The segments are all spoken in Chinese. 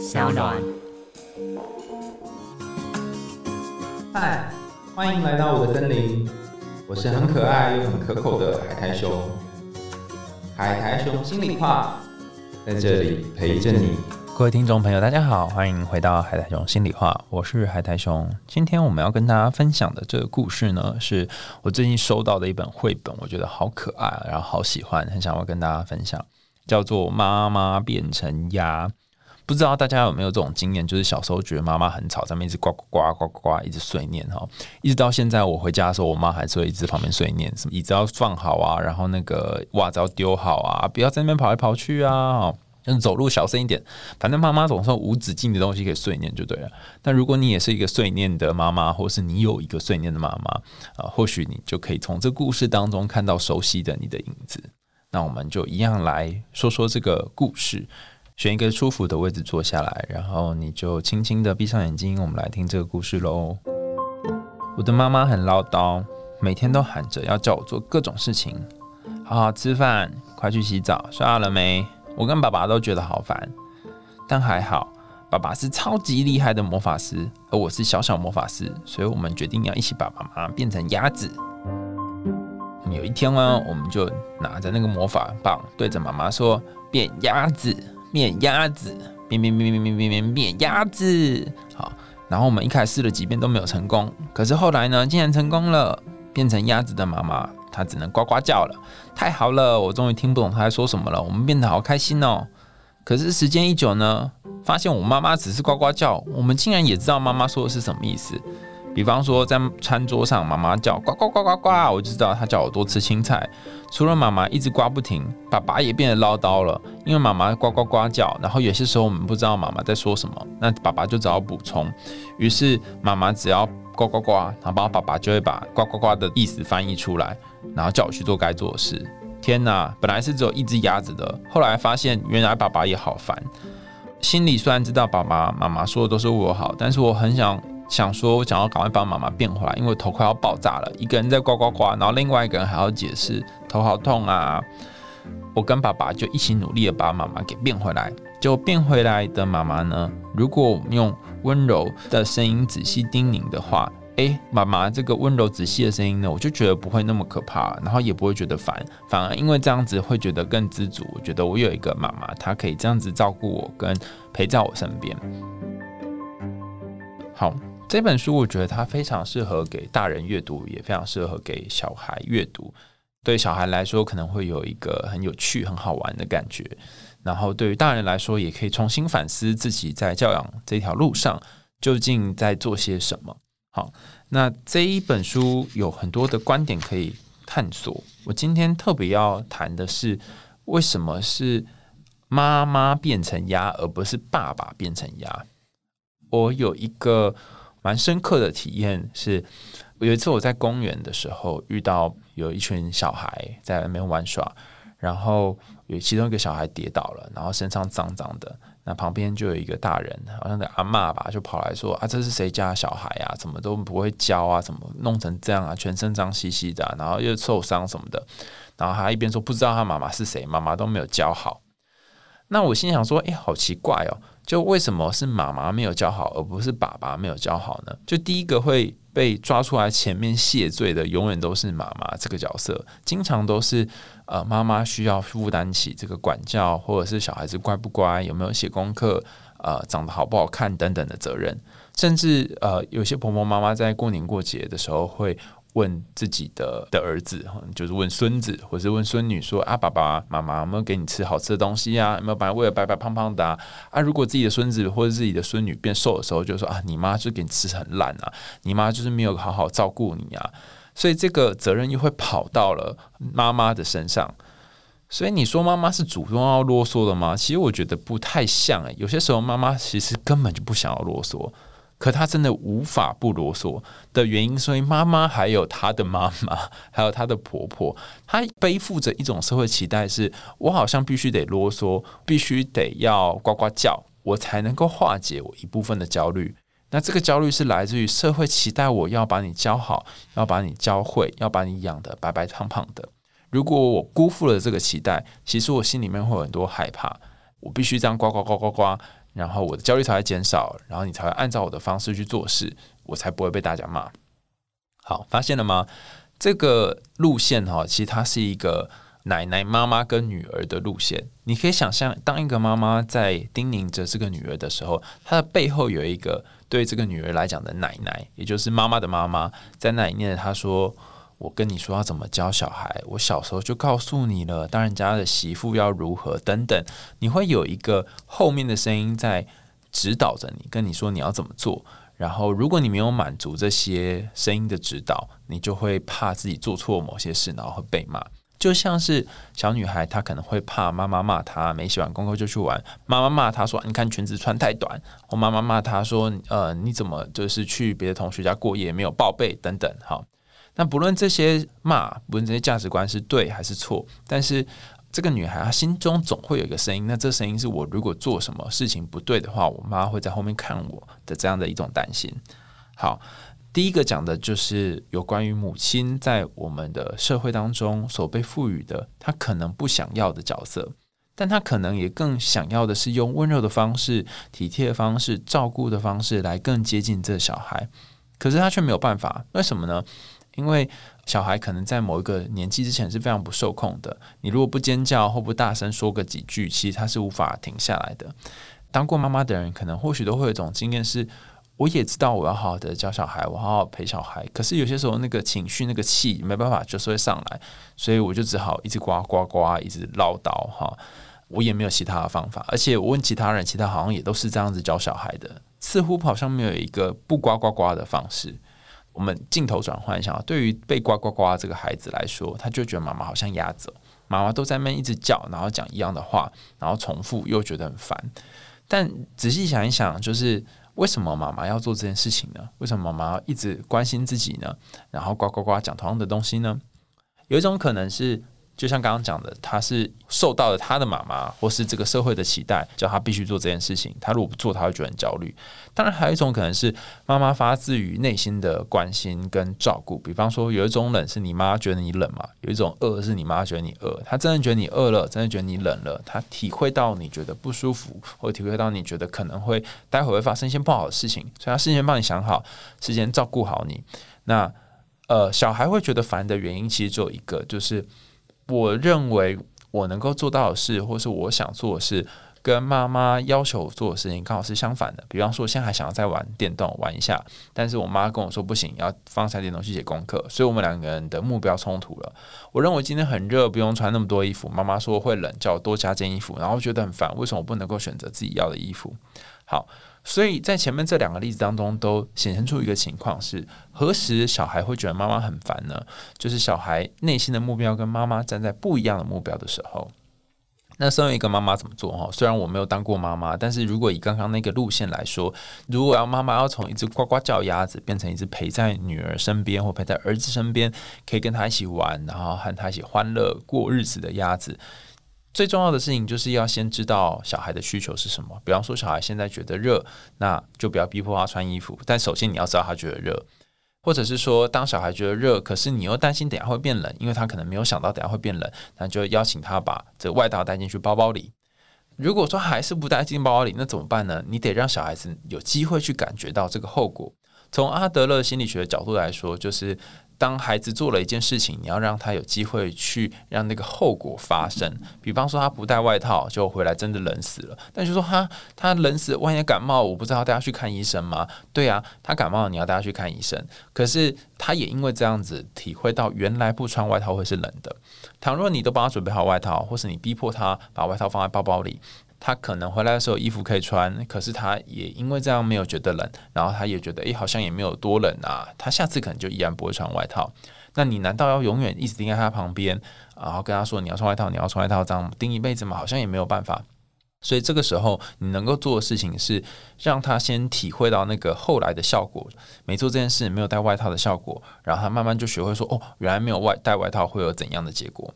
小暖。嗨，欢迎来到我的森林，我是很可爱又很可口的海苔熊。海苔熊心里话，在这里陪着你。各位听众朋友，大家好，欢迎回到海苔熊心里话，我是海苔熊。今天我们要跟大家分享的这个故事呢，是我最近收到的一本绘本，我觉得好可爱，然后好喜欢，很想要跟大家分享，叫做《妈妈变成鸭》。不知道大家有没有这种经验，就是小时候觉得妈妈很吵，在那边一直呱呱呱呱呱呱一直碎念哈，一直到现在我回家的时候，我妈还是会一直旁边碎念，什么椅子要放好啊，然后那个袜子要丢好啊，不要在那边跑来跑去啊。就是走路小声一点，反正妈妈总是无止境的东西可以碎念就对了。那如果你也是一个碎念的妈妈，或是你有一个碎念的妈妈啊，或许你就可以从这故事当中看到熟悉的你的影子。那我们就一样来说说这个故事，选一个舒服的位置坐下来，然后你就轻轻的闭上眼睛，我们来听这个故事喽。我的妈妈很唠叨，每天都喊着要叫我做各种事情，好好吃饭，快去洗澡，刷牙了没？我跟爸爸都觉得好烦，但还好，爸爸是超级厉害的魔法师，而我是小小魔法师，所以我们决定要一起把妈妈变成鸭子。有一天呢，我们就拿着那个魔法棒，对着妈妈说：“变鸭子，变鸭子，变变变变变变变变鸭子。”好，然后我们一开始试了几遍都没有成功，可是后来呢，竟然成功了，变成鸭子的妈妈。她只能呱呱叫了，太好了，我终于听不懂她在说什么了。我们变得好开心哦。可是时间一久呢，发现我妈妈只是呱呱叫，我们竟然也知道妈妈说的是什么意思。比方说，在餐桌上，妈妈叫呱呱呱呱呱，我就知道她叫我多吃青菜。除了妈妈一直呱不停，爸爸也变得唠叨了，因为妈妈呱呱呱叫，然后有些时候我们不知道妈妈在说什么，那爸爸就只好补充。于是妈妈只要呱呱呱，然后爸爸就会把呱呱呱的意思翻译出来。然后叫我去做该做的事。天哪，本来是只有一只鸭子的，后来发现原来爸爸也好烦。心里虽然知道爸爸妈妈说的都是为我好，但是我很想想说，我想要赶快把妈妈变回来，因为头快要爆炸了。一个人在呱呱呱，然后另外一个人还要解释，头好痛啊！我跟爸爸就一起努力的把妈妈给变回来。就变回来的妈妈呢，如果我们用温柔的声音仔细叮咛的话。哎，妈妈，这个温柔仔细的声音呢，我就觉得不会那么可怕，然后也不会觉得烦，反而因为这样子会觉得更知足。我觉得我有一个妈妈，她可以这样子照顾我，跟陪在我身边。好，这本书我觉得它非常适合给大人阅读，也非常适合给小孩阅读。对小孩来说，可能会有一个很有趣、很好玩的感觉；然后对于大人来说，也可以重新反思自己在教养这条路上究竟在做些什么。好，那这一本书有很多的观点可以探索。我今天特别要谈的是，为什么是妈妈变成鸭，而不是爸爸变成鸭？我有一个蛮深刻的体验，是有一次我在公园的时候遇到有一群小孩在那边玩耍，然后有其中一个小孩跌倒了，然后身上脏脏的。那旁边就有一个大人，好像的阿妈吧，就跑来说：“啊，这是谁家小孩啊？怎么都不会教啊？怎么弄成这样啊？全身脏兮兮的，然后又受伤什么的。”然后他一边说不知道他妈妈是谁，妈妈都没有教好。那我心想说：“哎，好奇怪哦，就为什么是妈妈没有教好，而不是爸爸没有教好呢？”就第一个会。被抓出来前面谢罪的，永远都是妈妈这个角色，经常都是呃妈妈需要负担起这个管教，或者是小孩子乖不乖，有没有写功课，呃长得好不好看等等的责任，甚至呃有些婆婆妈妈在过年过节的时候会。问自己的的儿子，就是问孙子，或是问孙女说：“啊，爸爸妈妈有没有给你吃好吃的东西啊？有没有把你喂白白胖胖的啊？”，如果自己的孙子或者自己的孙女变瘦的时候，就说：“啊，你妈就给你吃很烂啊，你妈就是没有好好照顾你啊。”所以这个责任又会跑到了妈妈的身上。所以你说妈妈是主动要啰嗦的吗？其实我觉得不太像诶，有些时候妈妈其实根本就不想要啰嗦。可他真的无法不啰嗦的原因，所以妈妈还有她的妈妈，还有她的婆婆，她背负着一种社会期待，是我好像必须得啰嗦，必须得要呱呱叫，我才能够化解我一部分的焦虑。那这个焦虑是来自于社会期待我要把你教好，要把你教会，要把你养得白白胖胖的。如果我辜负了这个期待，其实我心里面会有很多害怕。我必须这样呱呱呱呱呱。然后我的焦虑才会减少，然后你才会按照我的方式去做事，我才不会被大家骂。好，发现了吗？这个路线哈，其实它是一个奶奶、妈妈跟女儿的路线。你可以想象，当一个妈妈在叮咛着这个女儿的时候，她的背后有一个对这个女儿来讲的奶奶，也就是妈妈的妈妈，在那里念着她说。我跟你说要怎么教小孩，我小时候就告诉你了。当人家的媳妇要如何等等，你会有一个后面的声音在指导着你，跟你说你要怎么做。然后，如果你没有满足这些声音的指导，你就会怕自己做错某些事，然后会被骂。就像是小女孩，她可能会怕妈妈骂她没写完功课就去玩，妈妈骂她说你看裙子穿太短，或妈妈骂她说呃你怎么就是去别的同学家过夜没有报备等等，好。那不论这些骂，不论这些价值观是对还是错，但是这个女孩她心中总会有一个声音。那这声音是我如果做什么事情不对的话，我妈会在后面看我的这样的一种担心。好，第一个讲的就是有关于母亲在我们的社会当中所被赋予的，她可能不想要的角色，但她可能也更想要的是用温柔的方式、体贴的方式、照顾的方式来更接近这小孩。可是她却没有办法，为什么呢？因为小孩可能在某一个年纪之前是非常不受控的，你如果不尖叫或不大声说个几句，其实他是无法停下来的。当过妈妈的人，可能或许都会有一种经验是：我也知道我要好好的教小孩，我好好陪小孩，可是有些时候那个情绪、那个气没办法就是会上来，所以我就只好一直呱呱呱，一直唠叨哈。我也没有其他的方法，而且我问其他人，其他好像也都是这样子教小孩的，似乎好像没有一个不呱呱呱的方式。我们镜头转换一下，对于被呱呱呱这个孩子来说，他就觉得妈妈好像压着，妈妈都在那一直叫，然后讲一样的话，然后重复，又觉得很烦。但仔细想一想，就是为什么妈妈要做这件事情呢？为什么妈妈要一直关心自己呢？然后呱呱呱讲同样的东西呢？有一种可能是。就像刚刚讲的，他是受到了他的妈妈或是这个社会的期待，叫他必须做这件事情。他如果不做，他会觉得很焦虑。当然，还有一种可能是妈妈发自于内心的关心跟照顾。比方说，有一种冷是你妈觉得你冷嘛，有一种饿是你妈觉得你饿。她真的觉得你饿了，真的觉得你冷了，她体会到你觉得不舒服，或体会到你觉得可能会待会会发生一些不好的事情，所以她事先帮你想好，事先照顾好你。那呃，小孩会觉得烦的原因其实只有一个，就是。我认为我能够做到的事，或是我想做的事，跟妈妈要求做的事情刚好是相反的。比方说，现在还想要再玩电动玩一下，但是我妈跟我说不行，要放下电动去写功课，所以我们两个人的目标冲突了。我认为今天很热，不用穿那么多衣服。妈妈说会冷，叫我多加件衣服，然后觉得很烦。为什么我不能够选择自己要的衣服？好。所以在前面这两个例子当中，都显现出一个情况是：何时小孩会觉得妈妈很烦呢？就是小孩内心的目标跟妈妈站在不一样的目标的时候。那身为一个妈妈怎么做？哈，虽然我没有当过妈妈，但是如果以刚刚那个路线来说，如果要妈妈要从一只呱呱叫鸭子变成一只陪在女儿身边或陪在儿子身边，可以跟他一起玩，然后和他一起欢乐过日子的鸭子。最重要的事情就是要先知道小孩的需求是什么。比方说，小孩现在觉得热，那就不要逼迫他穿衣服。但首先你要知道他觉得热，或者是说，当小孩觉得热，可是你又担心等下会变冷，因为他可能没有想到等下会变冷，那就邀请他把这外套带进去包包里。如果说还是不带进包包里，那怎么办呢？你得让小孩子有机会去感觉到这个后果。从阿德勒心理学的角度来说，就是。当孩子做了一件事情，你要让他有机会去让那个后果发生。比方说，他不带外套就回来真的冷死了。但就说他他冷死，万一感冒，我不知道带他去看医生吗？对啊，他感冒，你要带他去看医生。可是他也因为这样子体会到，原来不穿外套会是冷的。倘若你都帮他准备好外套，或是你逼迫他把外套放在包包里。他可能回来的时候衣服可以穿，可是他也因为这样没有觉得冷，然后他也觉得诶好像也没有多冷啊，他下次可能就依然不会穿外套。那你难道要永远一直盯在他旁边，然后跟他说你要穿外套，你要穿外套，这样盯一辈子吗？好像也没有办法。所以这个时候你能够做的事情是让他先体会到那个后来的效果，没做这件事没有带外套的效果，然后他慢慢就学会说哦，原来没有外带外套会有怎样的结果。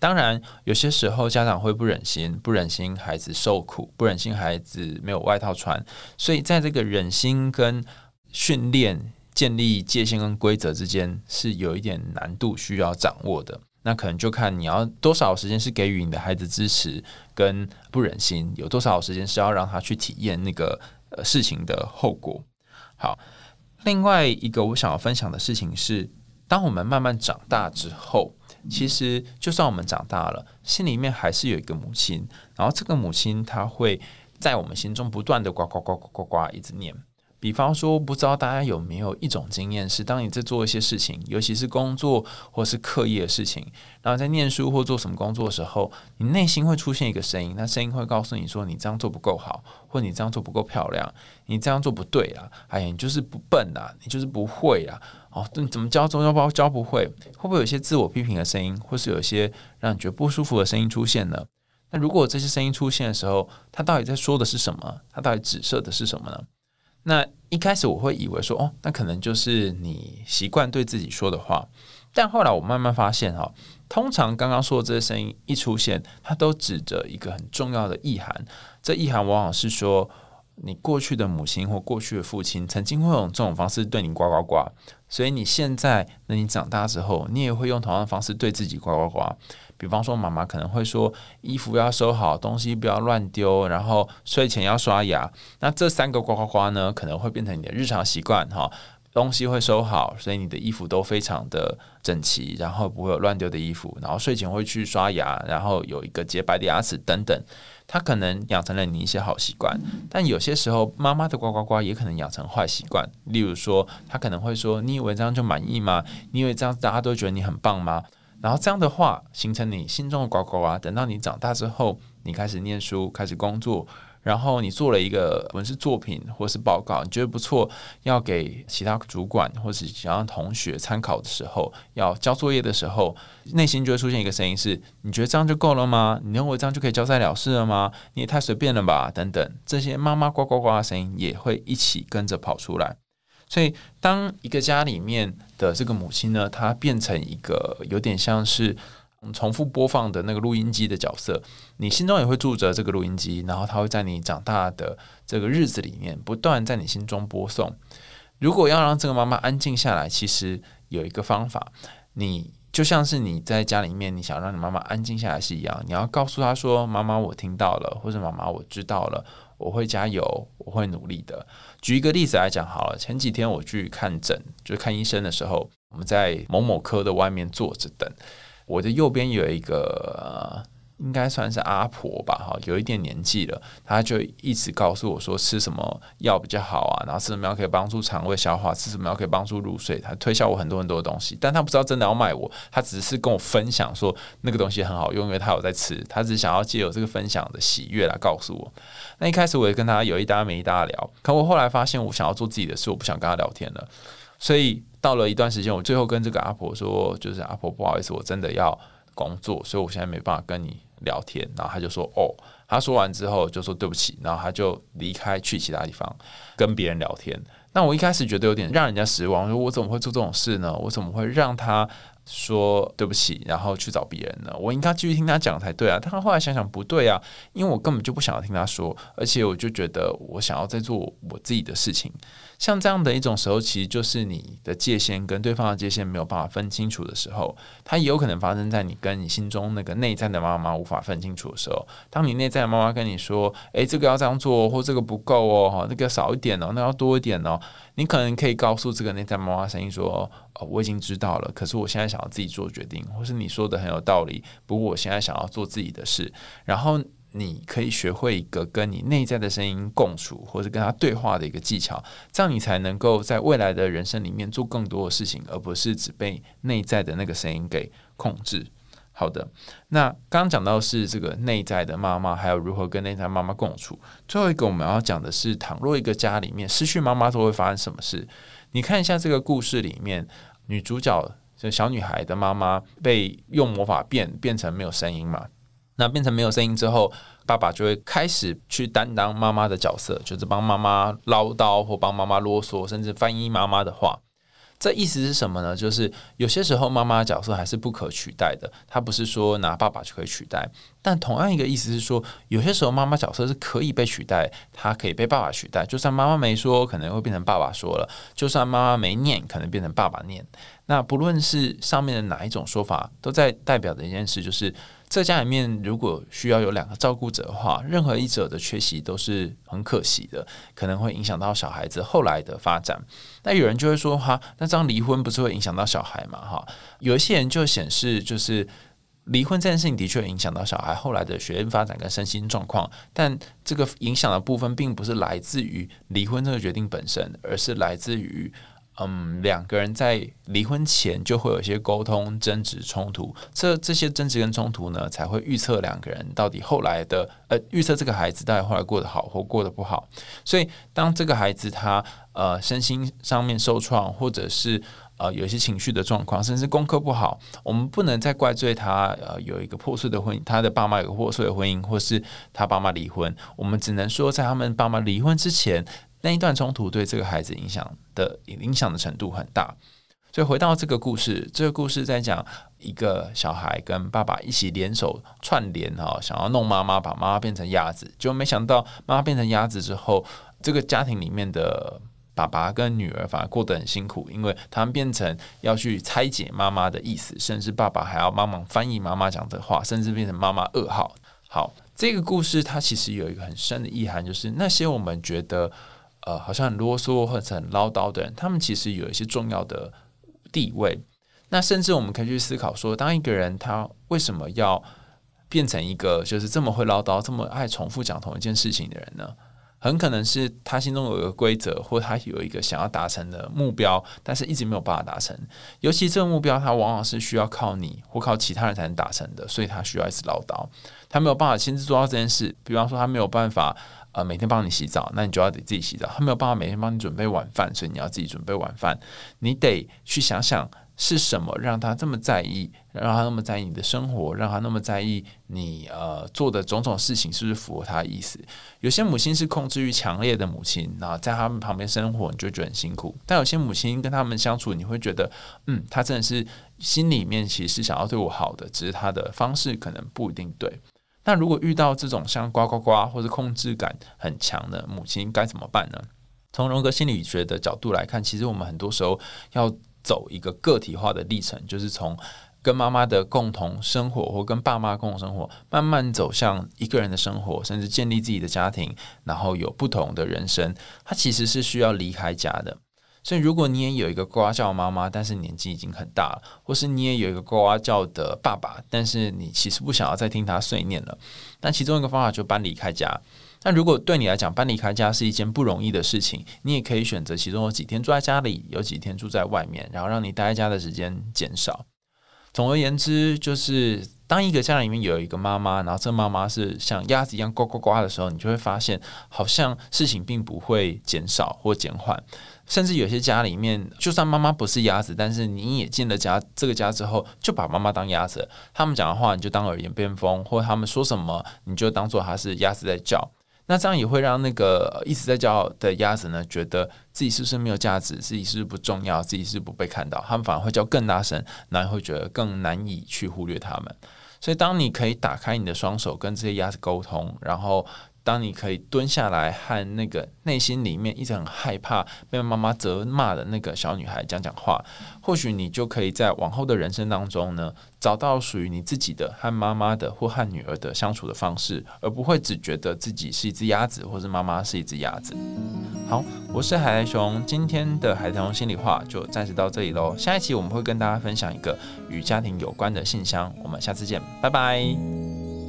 当然，有些时候家长会不忍心，不忍心孩子受苦，不忍心孩子没有外套穿，所以在这个忍心跟训练、建立界限跟规则之间是有一点难度需要掌握的。那可能就看你要多少时间是给予你的孩子支持跟不忍心，有多少时间是要让他去体验那个呃事情的后果。好，另外一个我想要分享的事情是，当我们慢慢长大之后，其实就算我们长大了，心里面还是有一个母亲，然后这个母亲她会在我们心中不断的呱呱呱呱呱呱一直念。比方说，不知道大家有没有一种经验，是当你在做一些事情，尤其是工作或是课业的事情，然后在念书或做什么工作的时候，你内心会出现一个声音，那声音会告诉你说，你这样做不够好，或你这样做不够漂亮，你这样做不对啊，哎呀，你就是不笨啊，你就是不会啊，哦，你怎么教中教包教不会？会不会有一些自我批评的声音，或是有一些让你觉得不舒服的声音出现呢？那如果这些声音出现的时候，它到底在说的是什么？它到底指涉的是什么呢？那一开始我会以为说，哦，那可能就是你习惯对自己说的话，但后来我慢慢发现，哈，通常刚刚说的这些声音一出现，它都指着一个很重要的意涵。这意涵往往是说，你过去的母亲或过去的父亲曾经会用这种方式对你呱呱呱，所以你现在，那你长大之后，你也会用同样的方式对自己呱呱呱。比方说，妈妈可能会说衣服要收好，东西不要乱丢，然后睡前要刷牙。那这三个呱呱呱呢，可能会变成你的日常习惯哈。东西会收好，所以你的衣服都非常的整齐，然后不会有乱丢的衣服。然后睡前会去刷牙，然后有一个洁白的牙齿等等。他可能养成了你一些好习惯，但有些时候妈妈的呱呱呱也可能养成坏习惯。例如说，他可能会说：“你以为这样就满意吗？你以为这样大家都觉得你很棒吗？”然后这样的话，形成你心中的呱呱呱。等到你长大之后，你开始念书，开始工作，然后你做了一个文字作品或是报告，你觉得不错，要给其他主管或是想让同学参考的时候，要交作业的时候，内心就会出现一个声音：是你觉得这样就够了吗？你认为这样就可以交代了事了吗？你也太随便了吧？等等，这些妈妈呱呱呱的声音也会一起跟着跑出来。所以，当一个家里面的这个母亲呢，她变成一个有点像是重复播放的那个录音机的角色，你心中也会住着这个录音机，然后它会在你长大的这个日子里面不断在你心中播送。如果要让这个妈妈安静下来，其实有一个方法，你就像是你在家里面，你想让你妈妈安静下来是一样，你要告诉她说：“妈妈，我听到了，或者妈妈，我知道了。”我会加油，我会努力的。举一个例子来讲好了，前几天我去看诊，就是看医生的时候，我们在某某科的外面坐着等。我的右边有一个。应该算是阿婆吧，哈，有一点年纪了，她就一直告诉我说吃什么药比较好啊，然后吃什么药可以帮助肠胃消化，吃什么药可以帮助入睡，她推销我很多很多的东西，但她不知道真的要卖我，她只是跟我分享说那个东西很好用，因为她有在吃，她只想要借由这个分享的喜悦来告诉我。那一开始我也跟她有一搭没一搭聊，可我后来发现我想要做自己的事，我不想跟她聊天了，所以到了一段时间，我最后跟这个阿婆说，就是阿婆不好意思，我真的要工作，所以我现在没办法跟你。聊天，然后他就说：“哦。”他说完之后就说：“对不起。”然后他就离开去其他地方跟别人聊天。那我一开始觉得有点让人家失望，说我怎么会做这种事呢？我怎么会让他说对不起，然后去找别人呢？我应该继续听他讲才对啊。但后来想想不对啊，因为我根本就不想要听他说，而且我就觉得我想要在做我自己的事情。像这样的一种时候，其实就是你的界限跟对方的界限没有办法分清楚的时候，它也有可能发生在你跟你心中那个内在的妈妈无法分清楚的时候。当你内在的妈妈跟你说：“诶，这个要这样做，或这个不够哦，哈，那个少一点哦，那要多一点哦。”你可能可以告诉这个内在妈妈声音说：“哦，我已经知道了，可是我现在想要自己做决定，或是你说的很有道理，不过我现在想要做自己的事。”然后。你可以学会一个跟你内在的声音共处，或者跟他对话的一个技巧，这样你才能够在未来的人生里面做更多的事情，而不是只被内在的那个声音给控制。好的，那刚刚讲到是这个内在的妈妈，还有如何跟内在妈妈共处。最后一个我们要讲的是，倘若一个家里面失去妈妈，都会发生什么事？你看一下这个故事里面，女主角这小女孩的妈妈被用魔法变变成没有声音嘛？那变成没有声音之后，爸爸就会开始去担当妈妈的角色，就是帮妈妈唠叨或帮妈妈啰嗦，甚至翻译妈妈的话。这意思是什么呢？就是有些时候妈妈角色还是不可取代的，她不是说拿爸爸就可以取代。但同样一个意思是说，有些时候妈妈角色是可以被取代，她可以被爸爸取代。就算妈妈没说，可能会变成爸爸说了；就算妈妈没念，可能变成爸爸念。那不论是上面的哪一种说法，都在代表的一件事，就是在家里面如果需要有两个照顾者的话，任何一者的缺席都是很可惜的，可能会影响到小孩子后来的发展。那有人就会说，哈，那这样离婚不是会影响到小孩嘛？哈，有一些人就显示，就是离婚这件事情的确影响到小孩后来的学业发展跟身心状况，但这个影响的部分并不是来自于离婚这个决定本身，而是来自于。嗯，两个人在离婚前就会有一些沟通、争执、冲突，这这些争执跟冲突呢，才会预测两个人到底后来的呃，预测这个孩子到底后来过得好或过得不好。所以，当这个孩子他呃身心上面受创，或者是呃有一些情绪的状况，甚至功课不好，我们不能再怪罪他呃有一个破碎的婚姻，他的爸妈有个破碎的婚姻，或是他爸妈离婚。我们只能说，在他们爸妈离婚之前。那一段冲突对这个孩子影响的影响的程度很大，所以回到这个故事，这个故事在讲一个小孩跟爸爸一起联手串联哈，想要弄妈妈，把妈妈变成鸭子，就没想到妈妈变成鸭子之后，这个家庭里面的爸爸跟女儿反而过得很辛苦，因为他们变成要去拆解妈妈的意思，甚至爸爸还要帮忙翻译妈妈讲的话，甚至变成妈妈噩耗。好，这个故事它其实有一个很深的意涵，就是那些我们觉得。呃，好像很啰嗦或者很唠叨的人，他们其实有一些重要的地位。那甚至我们可以去思考说，当一个人他为什么要变成一个就是这么会唠叨、这么爱重复讲同一件事情的人呢？很可能是他心中有一个规则，或他有一个想要达成的目标，但是一直没有办法达成。尤其这个目标，他往往是需要靠你或靠其他人才能达成的，所以他需要一直唠叨。他没有办法亲自做到这件事，比方说他没有办法。呃，每天帮你洗澡，那你就要得自己洗澡。他没有办法每天帮你准备晚饭，所以你要自己准备晚饭。你得去想想是什么让他这么在意，让他那么在意你的生活，让他那么在意你呃做的种种事情是不是符合他的意思。有些母亲是控制欲强烈的母亲，那在他们旁边生活你就觉得很辛苦。但有些母亲跟他们相处，你会觉得，嗯，他真的是心里面其实想要对我好的，只是他的方式可能不一定对。那如果遇到这种像呱呱呱或者控制感很强的母亲，该怎么办呢？从荣格心理学的角度来看，其实我们很多时候要走一个个体化的历程，就是从跟妈妈的共同生活或跟爸妈共同生活，慢慢走向一个人的生活，甚至建立自己的家庭，然后有不同的人生。它其实是需要离开家的。所以，如果你也有一个呱呱叫妈妈，但是年纪已经很大了，或是你也有一个呱呱叫的爸爸，但是你其实不想要再听他碎念了，那其中一个方法就搬离开家。那如果对你来讲搬离开家是一件不容易的事情，你也可以选择其中有几天住在家里，有几天住在外面，然后让你待在家的时间减少。总而言之，就是当一个家里面有一个妈妈，然后这妈妈是像鸭子一样呱呱呱的时候，你就会发现，好像事情并不会减少或减缓。甚至有些家里面，就算妈妈不是鸭子，但是你也进了家这个家之后，就把妈妈当鸭子。他们讲的话，你就当耳边边风，或他们说什么，你就当做他是鸭子在叫。那这样也会让那个一直在叫的鸭子呢，觉得自己是不是没有价值，自己是不是不重要，自己是不被看到。他们反而会叫更大声，然后会觉得更难以去忽略他们。所以，当你可以打开你的双手，跟这些鸭子沟通，然后。当你可以蹲下来和那个内心里面一直很害怕被妈妈责骂的那个小女孩讲讲话，或许你就可以在往后的人生当中呢，找到属于你自己的和妈妈的或和女儿的相处的方式，而不会只觉得自己是一只鸭子，或是妈妈是一只鸭子。好，我是海苔熊，今天的海苔熊心里话就暂时到这里喽。下一期我们会跟大家分享一个与家庭有关的信箱，我们下次见，拜拜。